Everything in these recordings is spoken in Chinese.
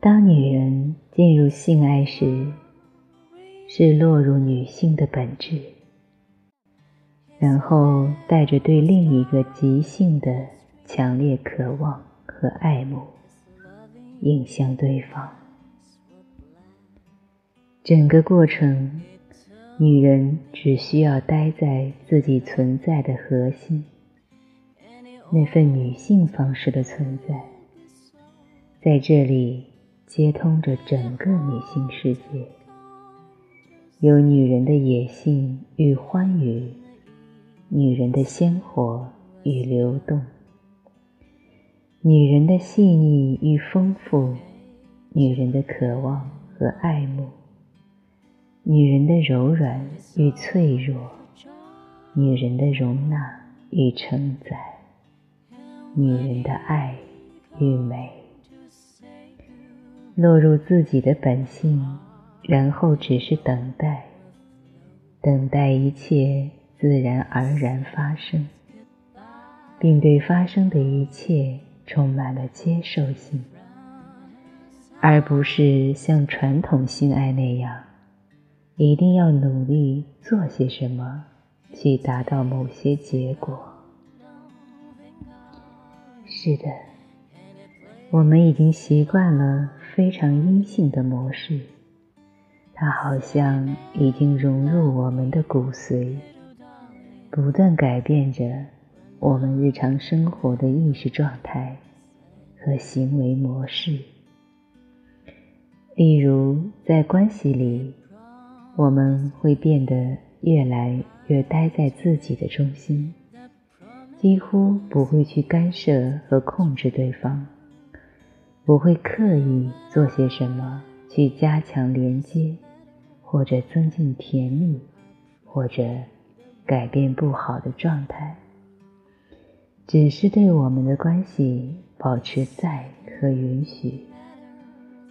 当女人进入性爱时，是落入女性的本质，然后带着对另一个极性的强烈渴望和爱慕，影向对方。整个过程，女人只需要待在自己存在的核心，那份女性方式的存在，在这里接通着整个女性世界。有女人的野性与欢愉，女人的鲜活与流动，女人的细腻与丰富，女人的渴望和爱慕。女人的柔软与脆弱，女人的容纳与承载，女人的爱与美，落入自己的本性，然后只是等待，等待一切自然而然发生，并对发生的一切充满了接受性，而不是像传统性爱那样。一定要努力做些什么，去达到某些结果。是的，我们已经习惯了非常阴性的模式，它好像已经融入我们的骨髓，不断改变着我们日常生活的意识状态和行为模式。例如，在关系里。我们会变得越来越待在自己的中心，几乎不会去干涉和控制对方，不会刻意做些什么去加强连接，或者增进甜蜜，或者改变不好的状态，只是对我们的关系保持在和允许，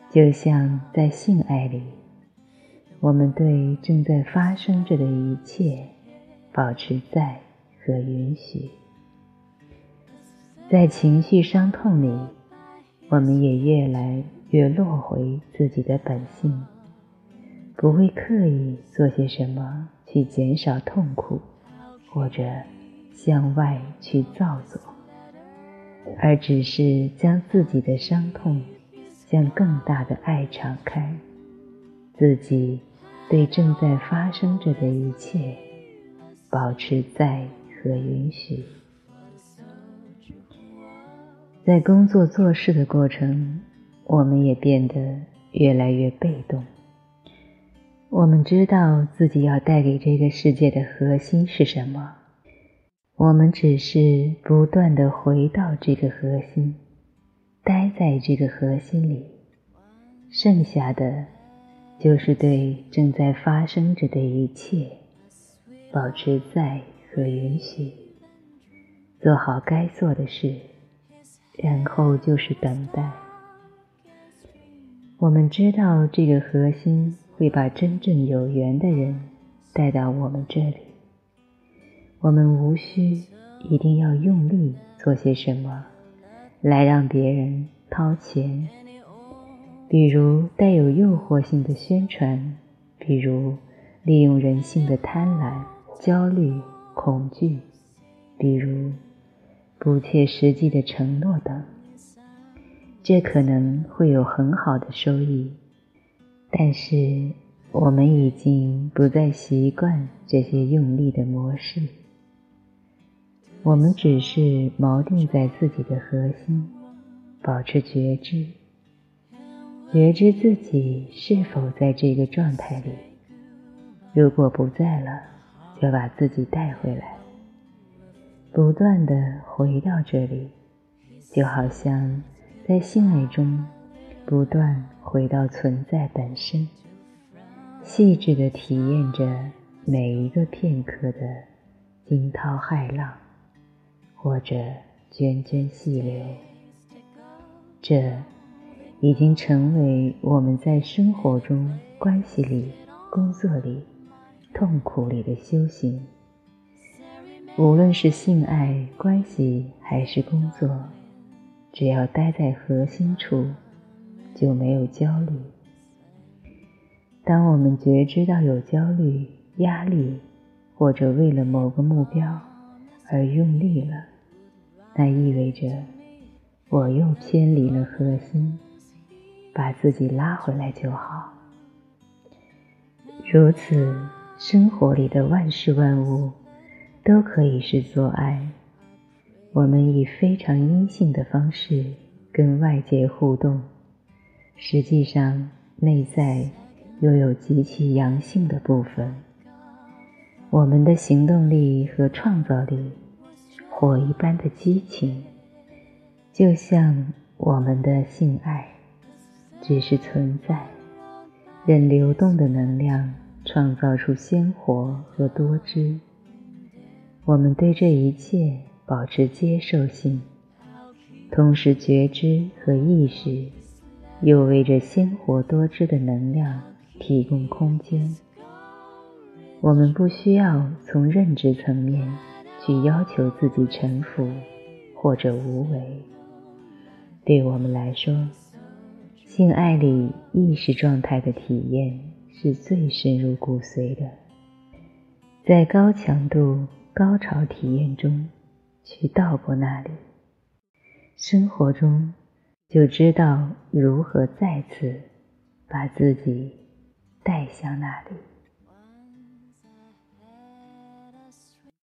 就像在性爱里。我们对正在发生着的一切保持在和允许，在情绪伤痛里，我们也越来越落回自己的本性，不会刻意做些什么去减少痛苦，或者向外去造作，而只是将自己的伤痛向更大的爱敞开，自己。对正在发生着的一切保持在和允许，在工作做事的过程，我们也变得越来越被动。我们知道自己要带给这个世界的核心是什么，我们只是不断的回到这个核心，待在这个核心里，剩下的。就是对正在发生着的一切保持在和允许，做好该做的事，然后就是等待。我们知道这个核心会把真正有缘的人带到我们这里，我们无需一定要用力做些什么来让别人掏钱。比如带有诱惑性的宣传，比如利用人性的贪婪、焦虑、恐惧，比如不切实际的承诺等，这可能会有很好的收益，但是我们已经不再习惯这些用力的模式，我们只是锚定在自己的核心，保持觉知。觉知自己是否在这个状态里，如果不在了，就把自己带回来，不断的回到这里，就好像在性爱中不断回到存在本身，细致的体验着每一个片刻的惊涛骇浪，或者涓涓细流，这。已经成为我们在生活中、关系里、工作里、痛苦里的修行。无论是性爱关系还是工作，只要待在核心处，就没有焦虑。当我们觉知到有焦虑、压力，或者为了某个目标而用力了，那意味着我又偏离了核心，把自己拉回来就好。如此，生活里的万事万物都可以是做爱。我们以非常阴性的方式跟外界互动，实际上内在又有极其阳性的部分。我们的行动力和创造力，火一般的激情，就像我们的性爱，只是存在。任流动的能量创造出鲜活和多汁。我们对这一切保持接受性，同时觉知和意识又为这鲜活多汁的能量提供空间。我们不需要从认知层面去要求自己臣服或者无为。对我们来说。性爱里意识状态的体验是最深入骨髓的，在高强度高潮体验中去到过那里，生活中就知道如何再次把自己带向那里。